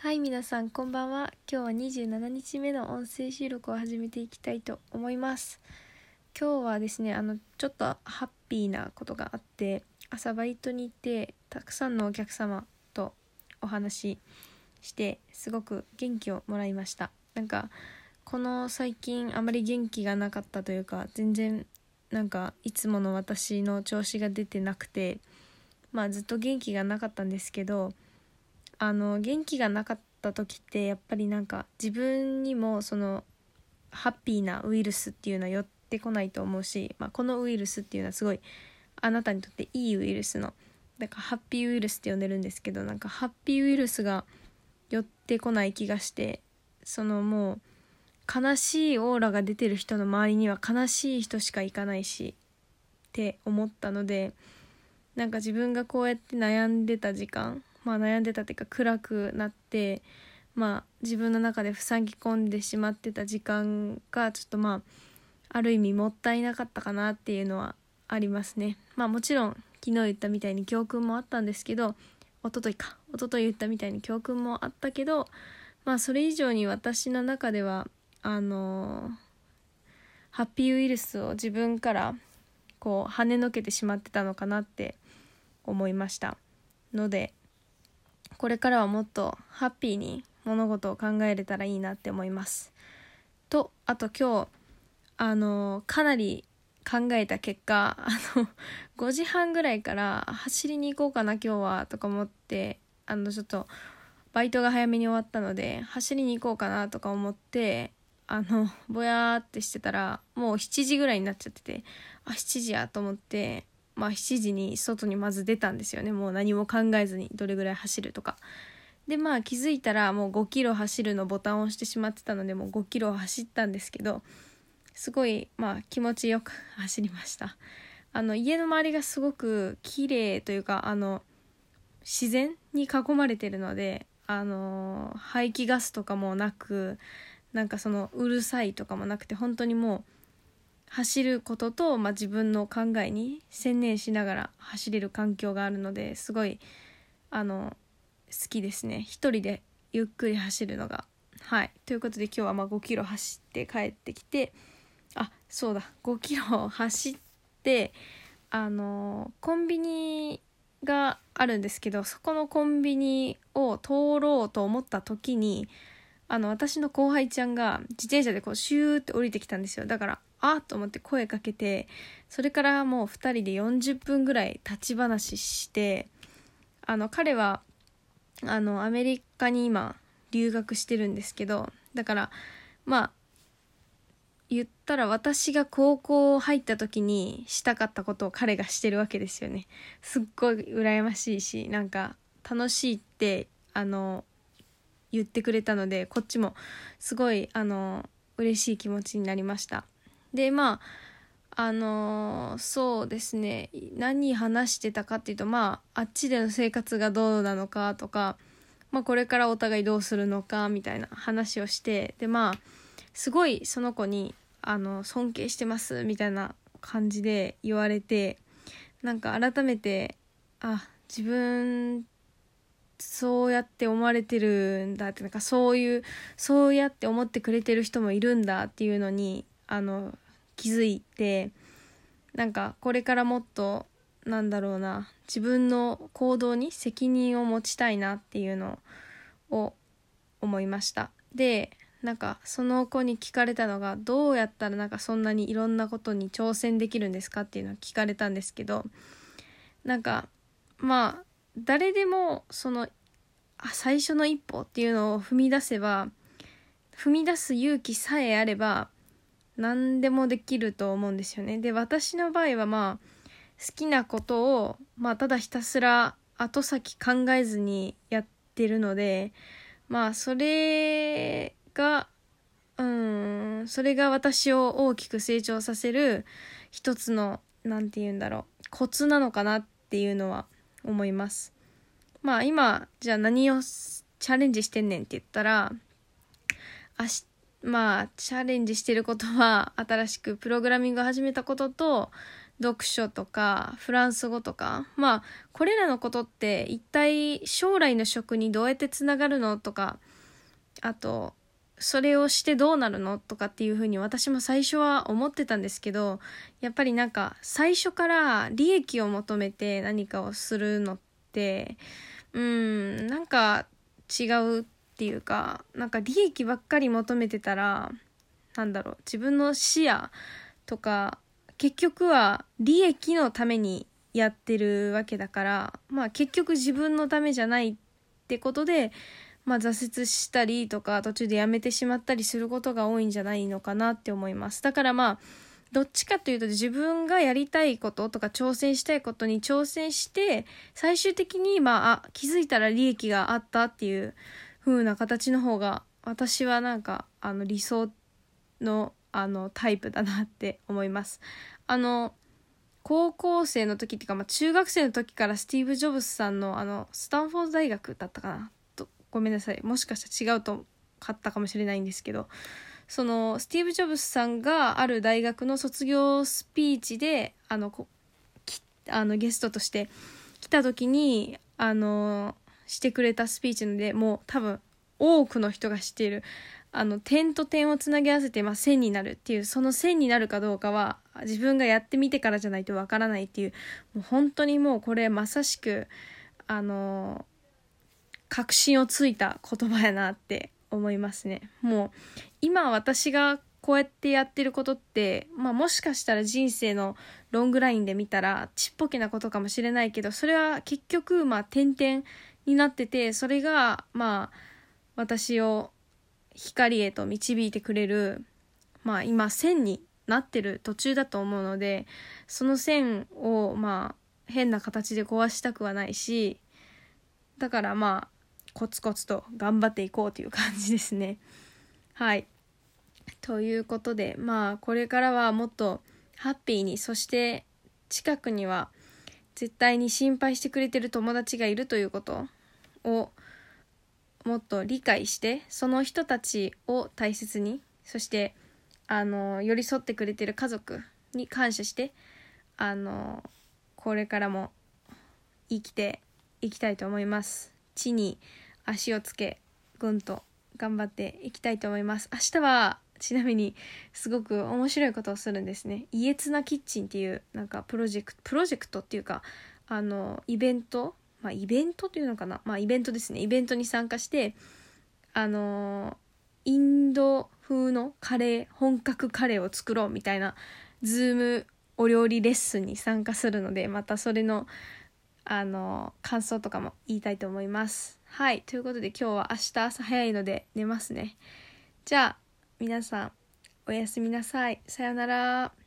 はい、皆さん、こんばんは。今日は27日目の音声収録を始めていきたいと思います。今日はですね、あの、ちょっとハッピーなことがあって、朝バイトに行って、たくさんのお客様とお話しして、すごく元気をもらいました。なんか、この最近あまり元気がなかったというか、全然、なんか、いつもの私の調子が出てなくて、まあ、ずっと元気がなかったんですけど、あの元気がなかった時ってやっぱりなんか自分にもそのハッピーなウイルスっていうのは寄ってこないと思うし、まあ、このウイルスっていうのはすごいあなたにとっていいウイルスの。だからハッピーウイルスって呼んでるんですけどなんかハッピーウイルスが寄ってこない気がしてそのもう悲しいオーラが出てる人の周りには悲しい人しか行かないしって思ったのでなんか自分がこうやって悩んでた時間まあ悩んでたっていうか暗くなってまあ自分の中で塞ぎ込んでしまってた時間がちょっとまあある意味もったいなかったかなっていうのはありますね。まあもちろん昨日言ったみたいに教訓もあったんですけど一昨日か一昨日言ったみたいに教訓もあったけどまあそれ以上に私の中ではあのハッピーウイルスを自分からこう跳ねのけてしまってたのかなって思いました。のでこれからはもっとハッピーに物事を考えれたらいいなって思います。とあと今日あのかなり考えた結果あの 5時半ぐらいから走りに行こうかな今日はとか思ってあのちょっとバイトが早めに終わったので走りに行こうかなとか思ってあのぼやーってしてたらもう7時ぐらいになっちゃっててあ7時やと思ってまあ7時に外にまず出たんですよね。もう何も考えずにどれぐらい走るとか。でまあ気づいたらもう5キロ走るのボタンを押してしまってたのでもう5キロ走ったんですけどすごいまあ気持ちよく走りました。あの家の周りがすごく綺麗というかあの自然に囲まれてるのであの排気ガスとかもなくなんかそのうるさいとかもなくて本当にもう走ることと、まあ、自分の考えに専念しながら走れる環境があるのですごいあの好きですね。一人でゆっくり走るのが。はい。ということで今日はまあ5キロ走って帰ってきてあそうだ。5キロ走ってあのコンビニがあるんですけどそこのコンビニを通ろうと思った時にあの私の後輩ちゃんが自転車でこうシューって降りてきたんですよ。だからあっと思って声かけてそれからもう2人で40分ぐらい立ち話してあの彼はあのアメリカに今留学してるんですけどだからまあ言ったら私が高校入った時にしたかったことを彼がしてるわけですよね。すっごい羨ましいしなんか楽しいってあの言ってくれたのでこっちもすごいあの嬉しい気持ちになりました。でまああのそうですね。何話してたかっていうとまああっちでの生活がどうなのかとか、まあ、これからお互いどうするのかみたいな話をしてでまあすごいその子にあの尊敬してますみたいな感じで言われてなんか改めてあ自分そうやって思われてるんだってなんかそういうそうやって思ってくれてる人もいるんだっていうのにあの気づいてなんかこれからもっとなんだろうな自分の行動に責任を持ちたいなっていうのを思いました。でなんかその子に聞かれたのがどうやったらなんかそんなにいろんなことに挑戦できるんですかっていうのを聞かれたんですけどなんかまあ誰でもそのあ最初の一歩っていうのを踏み出せば踏み出す勇気さえあれば何でもできると思うんですよね。で私の場合はまあ好きなことを、まあ、ただひたすら後先考えずにやってるのでまあそれがうんそれが私を大きく成長させる一つの何て言うんだろうコツなのかなっていうのは思います。まあ今じゃあ何をチャレンジしてんねんって言ったら明日まあチャレンジしてることは新しくプログラミングを始めたことと読書とかフランス語とか。まあこれらのことって一体将来の職にどうやってつながるのとかあとそれをしてどうなるのとかっていうふうに私も最初は思ってたんですけどやっぱりなんか最初から利益を求めて何かをするのってうんなんか違うっていうかなんか利益ばっかり求めてたらなんだろう自分の視野とか結局は利益のためにやってるわけだからまあ結局自分のためじゃないってことでまあ、挫折したりとか途中でやめてしまったりすることが多いんじゃないのかなって思います。だからまあどっちかというと自分がやりたいこととか挑戦したいことに挑戦して最終的にまあ気づいたら利益があったっていう風な形の方が私はなんかあの理想のあのタイプだなって思います。あの高校生の時っていうか、まあ、中学生の時からスティーブ・ジョブズさんのあのスタンフォード大学だったかな？とごめんなさい。もしかしたら違うと買ったかもしれないんですけど。そのスティーブ・ジョブズさんがある大学の卒業スピーチであのこあのゲストとして来た時にあのしてくれたスピーチのでもう多分多くの人が知っているあの点と点をつなぎ合わせて、まあ、線になるっていうその線になるかどうかは自分がやってみてからじゃないとわからないっていうもう本当にもうこれまさしくあの確信をついた言葉やなって思いますね。もう今私がこうやってやってることって、まあ、もしかしたら人生のロングラインで見たらちっぽけなことかもしれないけどそれは結局まあ点々になっててそれがまあ私を光へと導いてくれるまあ今線になってる途中だと思うのでその線をまあ変な形で壊したくはないしだからまあコツコツと頑張っていこうという感じですね。はい。ということでまあこれからはもっとハッピーにそして近くには絶対に心配してくれてる友達がいるということをもっと理解してその人たちを大切にそしてあの寄り添ってくれてる家族に感謝してあのこれからも生きていきたいと思います。地に足をつけぐんと頑張っていきたいと思います。明日はちなみにすごく面白いことをするんですね。家綱キッチンっていうなんかプロジェクトプロジェクトっていうかあのイベントまあイベントっていうのかなまあイベントですねイベントに参加してあのインド風のカレー本格カレーを作ろうみたいな Zoom お料理レッスンに参加するのでまたそれのあの感想とかも言いたいと思いますはい。ということで今日は明日朝早いので寝ますね。じゃあ、皆さん、おやすみなさい。さようなら。